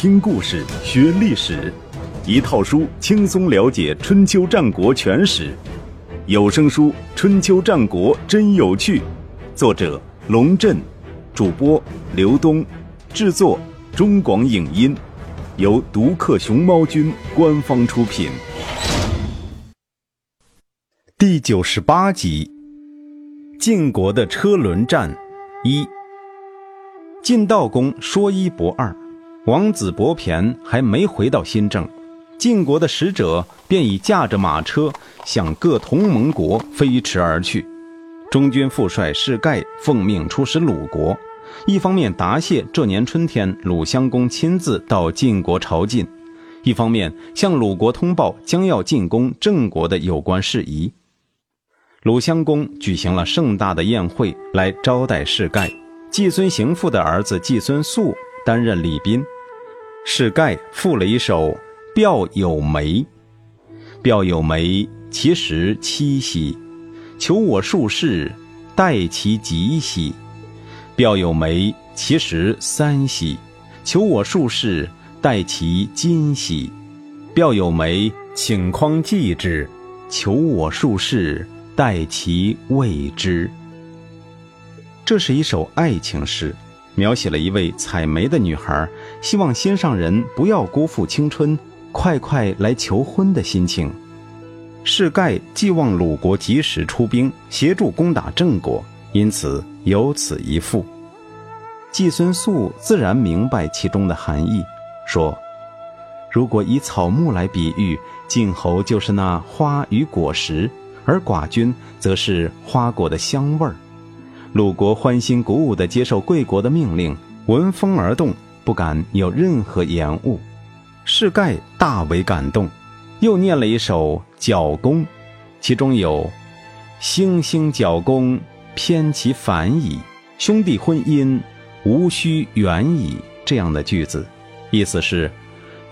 听故事学历史，一套书轻松了解春秋战国全史。有声书《春秋战国真有趣》，作者龙震，主播刘东，制作中广影音，由独克熊猫君官方出品。第九十八集：晋国的车轮战一。晋悼公说一不二，王子伯骈还没回到新郑，晋国的使者便已驾着马车向各同盟国飞驰而去。中军副帅士盖奉命出使鲁国，一方面答谢这年春天鲁襄公亲自到晋国朝觐，一方面向鲁国通报将要进攻郑国的有关事宜。鲁襄公举行了盛大的宴会来招待士盖。季孙行父的儿子季孙宿担任礼宾，史盖赋了一首《表有梅》：“表有梅，其实七兮，求我术士，待其吉兮；表有梅，其实三兮，求我术士，待其今兮；表有梅，请匡祭之，求我术士，待其未之。”这是一首爱情诗，描写了一位采梅的女孩，希望心上人不要辜负青春，快快来求婚的心情。是盖寄望鲁国及时出兵协助攻打郑国，因此有此一赋。季孙宿自然明白其中的含义，说：“如果以草木来比喻，晋侯就是那花与果实，而寡君则是花果的香味儿。”鲁国欢欣鼓舞地接受贵国的命令，闻风而动，不敢有任何延误。士盖大为感动，又念了一首《角弓》，其中有“星星角弓，偏其反矣；兄弟婚姻，无需远矣”这样的句子，意思是，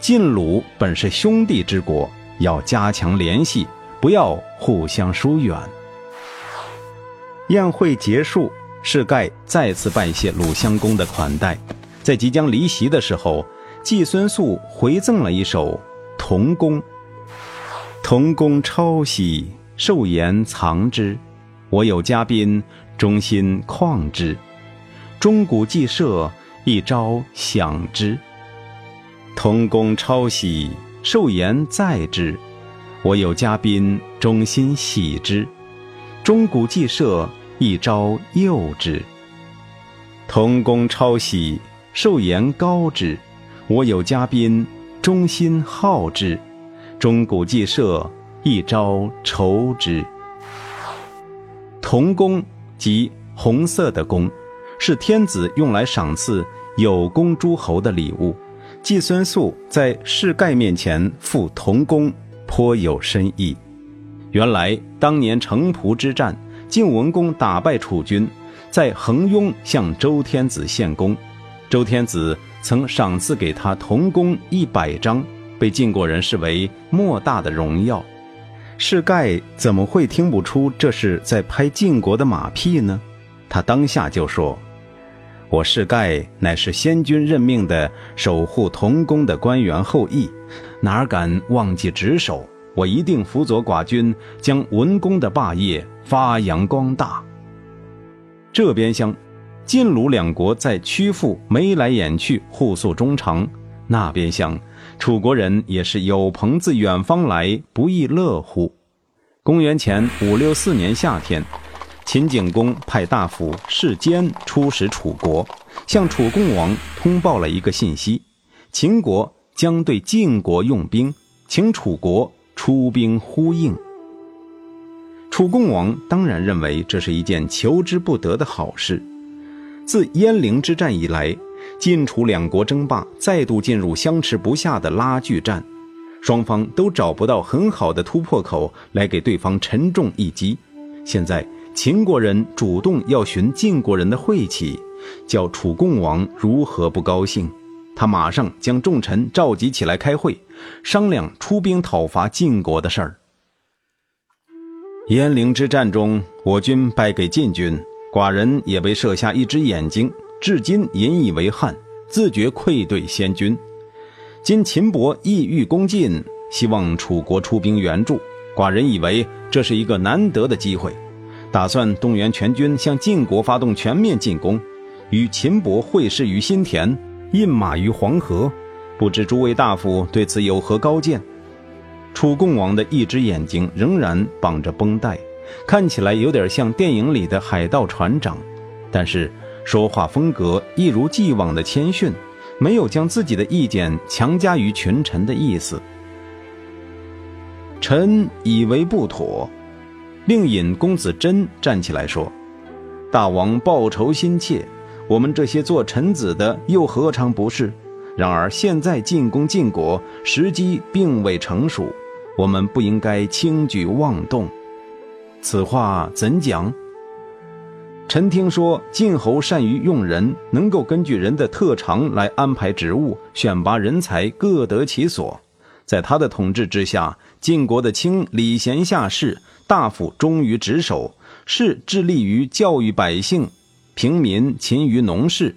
晋鲁本是兄弟之国，要加强联系，不要互相疏远。宴会结束，士盖再次拜谢鲁襄公的款待。在即将离席的时候，季孙宿回赠了一首《童工》：“童工抄兮，寿言藏之；我有嘉宾，忠心旷之。钟鼓既设，一朝享之。童工抄兮，寿言在之；我有嘉宾，忠心喜之。钟鼓既设。”一朝诱之，同工抄喜，寿言高之。我有嘉宾，忠心好之。钟鼓既设，一朝酬之。同工即红色的工，是天子用来赏赐有功诸侯的礼物。季孙宿在士盖面前赋同工，颇有深意。原来当年城濮之战。晋文公打败楚军，在衡雍向周天子献功，周天子曾赏赐给他铜弓一百张，被晋国人视为莫大的荣耀。士盖怎么会听不出这是在拍晋国的马屁呢？他当下就说：“我士盖乃是先君任命的守护铜弓的官员后裔，哪敢忘记职守？我一定辅佐寡君，将文公的霸业。”发扬光大。这边厢，晋鲁两国在曲阜眉来眼去，互诉衷肠；那边厢，楚国人也是有朋自远方来，不亦乐乎。公元前五六四年夏天，秦景公派大夫士坚出使楚国，向楚共王通报了一个信息：秦国将对晋国用兵，请楚国出兵呼应。楚共王当然认为这是一件求之不得的好事。自鄢陵之战以来，晋楚两国争霸再度进入相持不下的拉锯战，双方都找不到很好的突破口来给对方沉重一击。现在秦国人主动要寻晋国人的晦气，叫楚共王如何不高兴？他马上将众臣召集起来开会，商量出兵讨伐晋国的事儿。鄢陵之战中，我军败给晋军，寡人也被射下一只眼睛，至今引以为憾，自觉愧对先君。今秦伯意欲攻晋，希望楚国出兵援助。寡人以为这是一个难得的机会，打算动员全军向晋国发动全面进攻，与秦伯会师于新田，印马于黄河。不知诸位大夫对此有何高见？楚共王的一只眼睛仍然绑着绷带，看起来有点像电影里的海盗船长，但是说话风格一如既往的谦逊。没有将自己的意见强加于群臣的意思，臣以为不妥。令尹公子真站起来说：“大王报仇心切，我们这些做臣子的又何尝不是？然而现在进攻晋国时机并未成熟，我们不应该轻举妄动。此话怎讲？”臣听说晋侯善于用人，能够根据人的特长来安排职务，选拔人才，各得其所。在他的统治之下，晋国的卿礼贤下士，大夫忠于职守，士致力于教育百姓，平民勤于农事，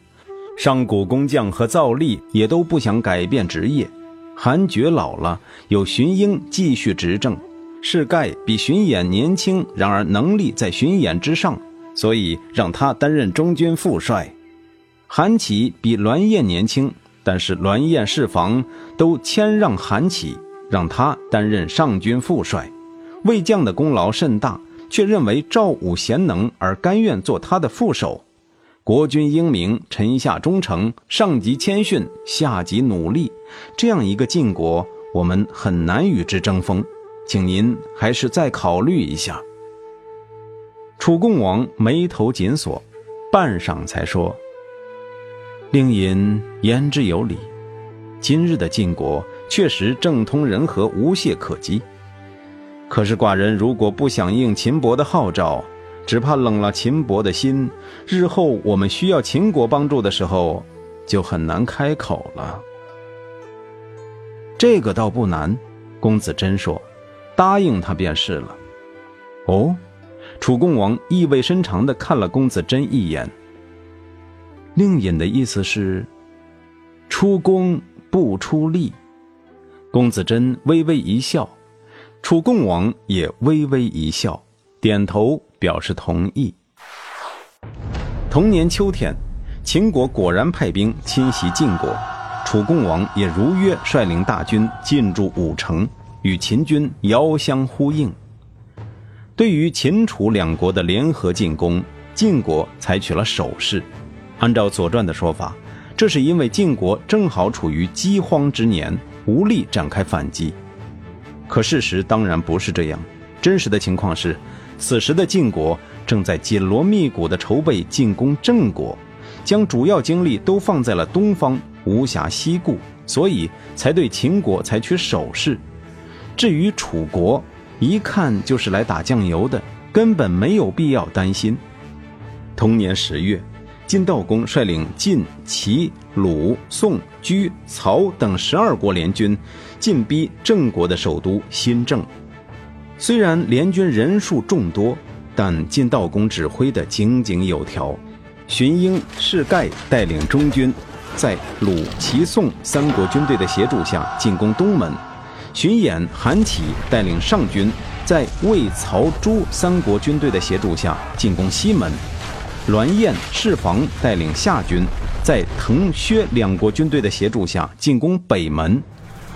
上古工匠和造吏也都不想改变职业。韩厥老了，有荀英继续执政。士盖比荀偃年轻，然而能力在荀偃之上。所以让他担任中军副帅，韩起比栾燕年轻，但是栾燕侍房都谦让韩起，让他担任上军副帅。魏将的功劳甚大，却认为赵武贤能而甘愿做他的副手。国君英明，臣下忠诚，上级谦逊，下级努力，这样一个晋国，我们很难与之争锋。请您还是再考虑一下。楚共王眉头紧锁，半晌才说：“令尹言之有理。今日的晋国确实政通人和，无懈可击。可是寡人如果不响应秦伯的号召，只怕冷了秦伯的心。日后我们需要秦国帮助的时候，就很难开口了。这个倒不难。”公子真说：“答应他便是了。”哦。楚共王意味深长地看了公子真一眼。令尹的意思是，出工不出力。公子真微微一笑，楚共王也微微一笑，点头表示同意。同年秋天，秦国果然派兵侵袭晋国，楚共王也如约率领大军进驻武城，与秦军遥相呼应。对于秦楚两国的联合进攻，晋国采取了守势。按照《左传》的说法，这是因为晋国正好处于饥荒之年，无力展开反击。可事实当然不是这样，真实的情况是，此时的晋国正在紧锣密鼓地筹备进攻郑国，将主要精力都放在了东方，无暇西顾，所以才对秦国采取守势。至于楚国，一看就是来打酱油的，根本没有必要担心。同年十月，晋悼公率领晋、齐、鲁、宋、居、曹等十二国联军，进逼郑国的首都新郑。虽然联军人数众多，但晋道公指挥的井井有条。荀英、士盖带领中军，在鲁、齐、宋三国军队的协助下进攻东门。荀偃、韩起带领上军，在魏、曹、朱三国军队的协助下进攻西门；栾燕、士房带领下军，在滕、薛两国军队的协助下进攻北门；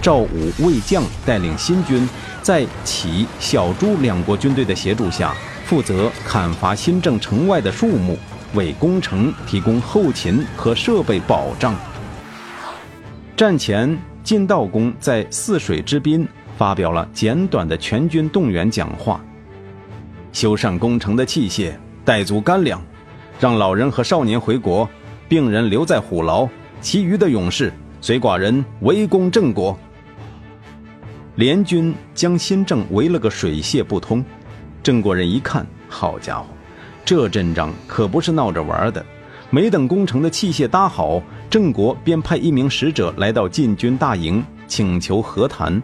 赵武、魏将带领新军，在启、小朱两国军队的协助下，负责砍伐新郑城外的树木，为攻城提供后勤和设备保障。战前。晋悼公在泗水之滨发表了简短的全军动员讲话：修缮工程的器械，带足干粮，让老人和少年回国，病人留在虎牢，其余的勇士随寡人围攻郑国。联军将新郑围了个水泄不通，郑国人一看，好家伙，这阵仗可不是闹着玩的。没等工程的器械搭好，郑国便派一名使者来到晋军大营，请求和谈。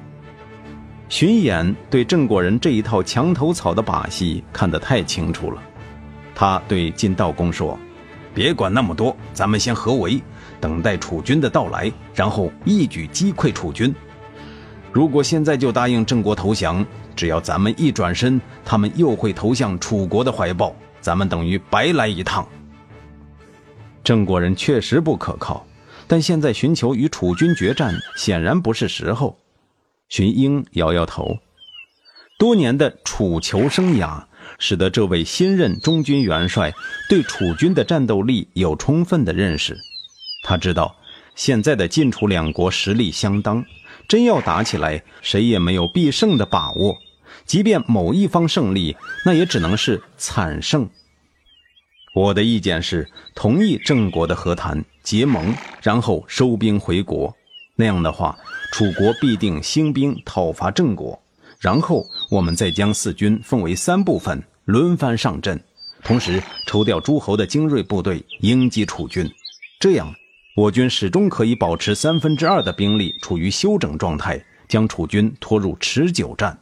荀偃对郑国人这一套墙头草的把戏看得太清楚了，他对晋悼公说：“别管那么多，咱们先合围，等待楚军的到来，然后一举击溃楚军。如果现在就答应郑国投降，只要咱们一转身，他们又会投向楚国的怀抱，咱们等于白来一趟。郑国人确实不可靠，但现在寻求与楚军决战，显然不是时候。荀英摇摇头，多年的楚囚生涯。使得这位新任中军元帅对楚军的战斗力有充分的认识。他知道，现在的晋楚两国实力相当，真要打起来，谁也没有必胜的把握。即便某一方胜利，那也只能是惨胜。我的意见是，同意郑国的和谈结盟，然后收兵回国。那样的话，楚国必定兴兵讨伐郑国，然后我们再将四军分为三部分。轮番上阵，同时抽调诸侯的精锐部队迎击楚军，这样我军始终可以保持三分之二的兵力处于休整状态，将楚军拖入持久战。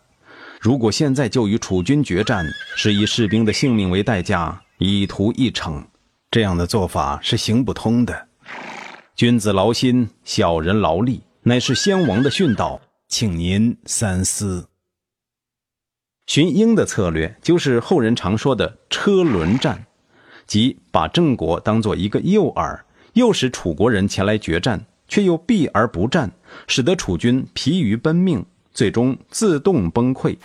如果现在就与楚军决战，是以士兵的性命为代价，以图一成，这样的做法是行不通的。君子劳心，小人劳力，乃是先王的训导，请您三思。荀英的策略就是后人常说的车轮战，即把郑国当做一个诱饵，诱使楚国人前来决战，却又避而不战，使得楚军疲于奔命，最终自动崩溃。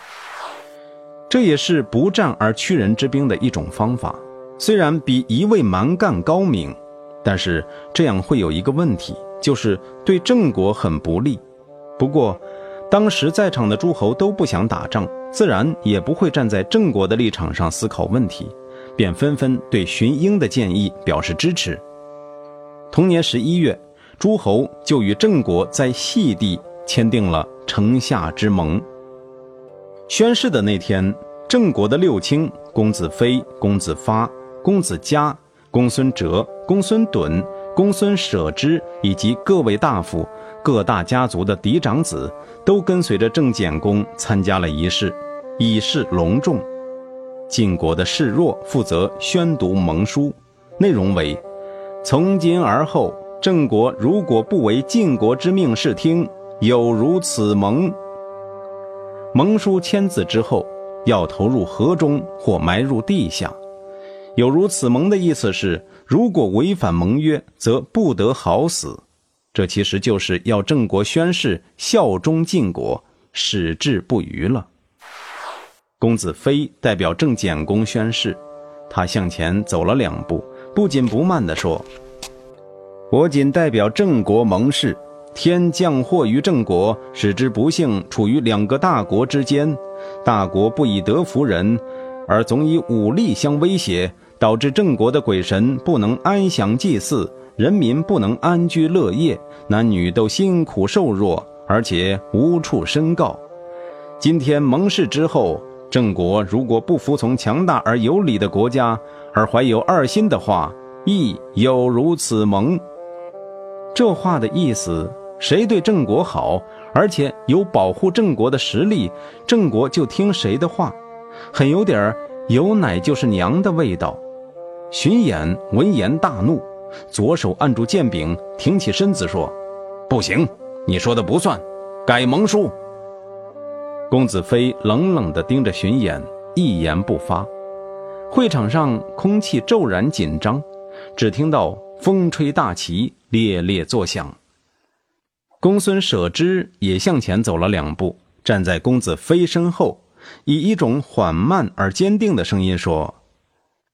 这也是不战而屈人之兵的一种方法。虽然比一味蛮干高明，但是这样会有一个问题，就是对郑国很不利。不过，当时在场的诸侯都不想打仗。自然也不会站在郑国的立场上思考问题，便纷纷对荀英的建议表示支持。同年十一月，诸侯就与郑国在细地签订了城下之盟。宣誓的那天，郑国的六卿公子非、公子发、公子嘉、公孙哲、公孙趸、公孙舍之以及各位大夫、各大家族的嫡长子，都跟随着郑简公参加了仪式。以示隆重。晋国的示弱负责宣读盟书，内容为：从今而后，郑国如果不为晋国之命视听，有如此盟。盟书签字之后，要投入河中或埋入地下。有如此盟的意思是，如果违反盟约，则不得好死。这其实就是要郑国宣誓效忠晋国，矢志不渝了。公子非代表郑简公宣誓，他向前走了两步，不紧不慢地说：“我仅代表郑国盟誓，天降祸于郑国，使之不幸处于两个大国之间。大国不以德服人，而总以武力相威胁，导致郑国的鬼神不能安详祭祀，人民不能安居乐业，男女都辛苦受弱，而且无处申告。今天盟誓之后。”郑国如果不服从强大而有理的国家，而怀有二心的话，亦有如此盟。这话的意思，谁对郑国好，而且有保护郑国的实力，郑国就听谁的话，很有点有奶就是娘的味道。荀偃闻言大怒，左手按住剑柄，挺起身子说：“不行，你说的不算，改盟书。”公子非冷冷地盯着巡演，一言不发。会场上空气骤然紧张，只听到风吹大旗猎猎作响。公孙舍之也向前走了两步，站在公子非身后，以一种缓慢而坚定的声音说：“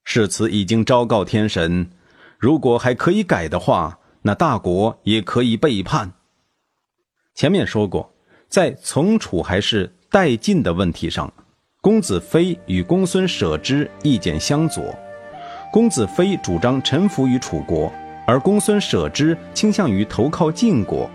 誓词已经昭告天神，如果还可以改的话，那大国也可以背叛。”前面说过，在从楚还是。代晋的问题上，公子非与公孙舍之意见相左。公子非主张臣服于楚国，而公孙舍之倾向于投靠晋国。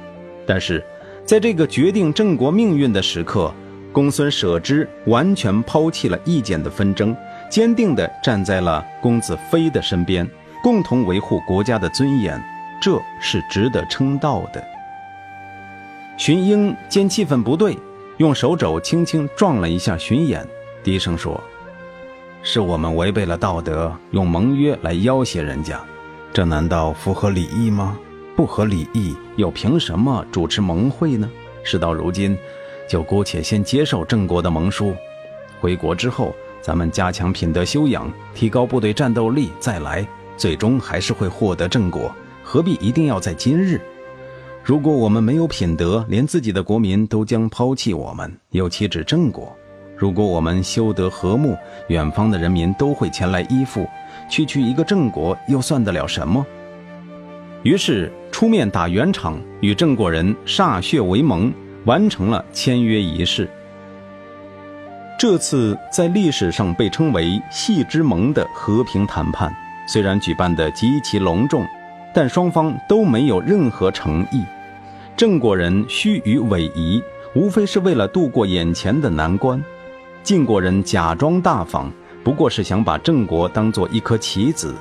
但是，在这个决定郑国命运的时刻，公孙舍之完全抛弃了意见的纷争，坚定地站在了公子非的身边，共同维护国家的尊严，这是值得称道的。荀英见气氛不对。用手肘轻轻撞了一下荀偃，低声说：“是我们违背了道德，用盟约来要挟人家。这难道符合礼义吗？不合礼义，又凭什么主持盟会呢？事到如今，就姑且先接受郑国的盟书。回国之后，咱们加强品德修养，提高部队战斗力，再来，最终还是会获得正果。何必一定要在今日？如果我们没有品德，连自己的国民都将抛弃我们，又岂止郑国？如果我们修得和睦，远方的人民都会前来依附。区区一个郑国，又算得了什么？于是出面打圆场，与郑国人歃血为盟，完成了签约仪式。这次在历史上被称为“戏之盟”的和平谈判，虽然举办的极其隆重，但双方都没有任何诚意。郑国人虚与委蛇，无非是为了度过眼前的难关；晋国人假装大方，不过是想把郑国当做一颗棋子。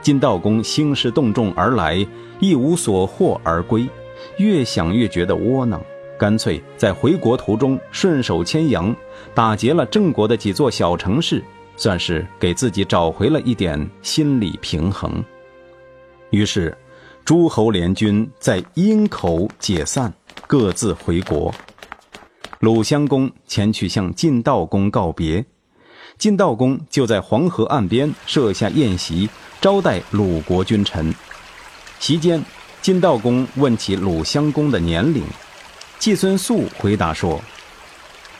晋悼公兴师动众而来，一无所获而归，越想越觉得窝囊，干脆在回国途中顺手牵羊，打劫了郑国的几座小城市，算是给自己找回了一点心理平衡。于是，诸侯联军在阴口解散，各自回国。鲁襄公前去向晋悼公告别。晋悼公就在黄河岸边设下宴席，招待鲁国君臣。席间，晋悼公问起鲁襄公的年龄，季孙宿回答说：“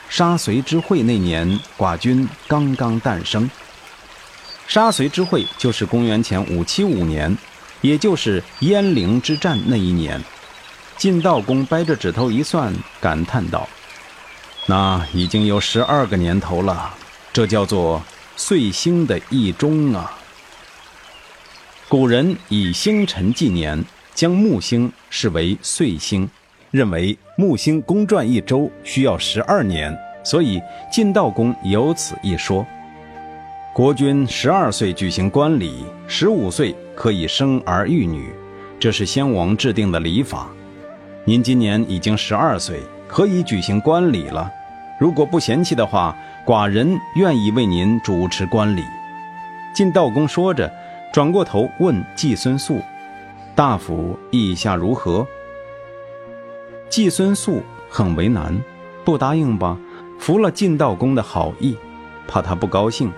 杀随之会那年，寡君刚刚诞生。杀随之会就是公元前五七五年，也就是鄢陵之战那一年。”晋悼公掰着指头一算，感叹道：“那已经有十二个年头了。”这叫做岁星的一中啊。古人以星辰纪年，将木星视为岁星，认为木星公转一周需要十二年，所以晋悼公有此一说。国君十二岁举行冠礼，十五岁可以生儿育女，这是先王制定的礼法。您今年已经十二岁，可以举行冠礼了。如果不嫌弃的话，寡人愿意为您主持官礼。晋悼公说着，转过头问季孙宿：“大夫意下如何？”季孙宿很为难，不答应吧，服了晋悼公的好意，怕他不高兴；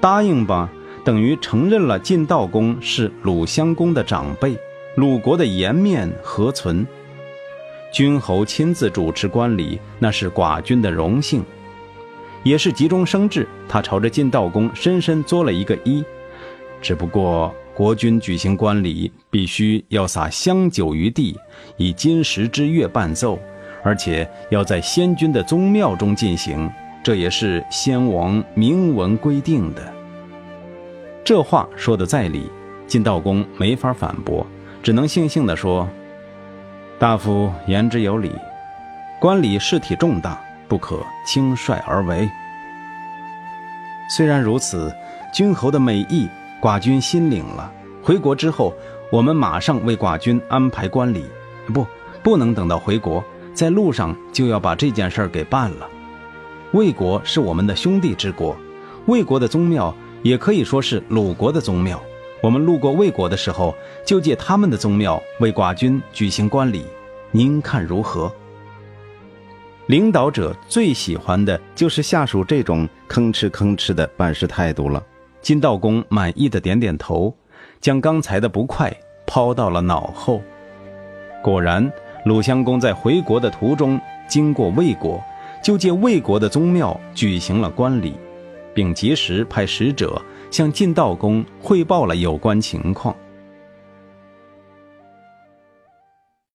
答应吧，等于承认了晋悼公是鲁襄公的长辈，鲁国的颜面何存？君侯亲自主持官礼，那是寡君的荣幸，也是急中生智。他朝着晋悼公深深作了一个揖。只不过国君举行官礼，必须要撒香酒于地，以金石之乐伴奏，而且要在先君的宗庙中进行，这也是先王明文规定的。这话说的在理，晋悼公没法反驳，只能悻悻地说。大夫言之有理，官礼事体重大，不可轻率而为。虽然如此，君侯的美意，寡君心领了。回国之后，我们马上为寡君安排官礼。不，不能等到回国，在路上就要把这件事儿给办了。魏国是我们的兄弟之国，魏国的宗庙也可以说是鲁国的宗庙。我们路过魏国的时候，就借他们的宗庙为寡君举行官礼，您看如何？领导者最喜欢的就是下属这种吭哧吭哧的办事态度了。金道公满意的点点头，将刚才的不快抛到了脑后。果然，鲁襄公在回国的途中经过魏国，就借魏国的宗庙举行了观礼，并及时派使者。向晋悼公汇报了有关情况。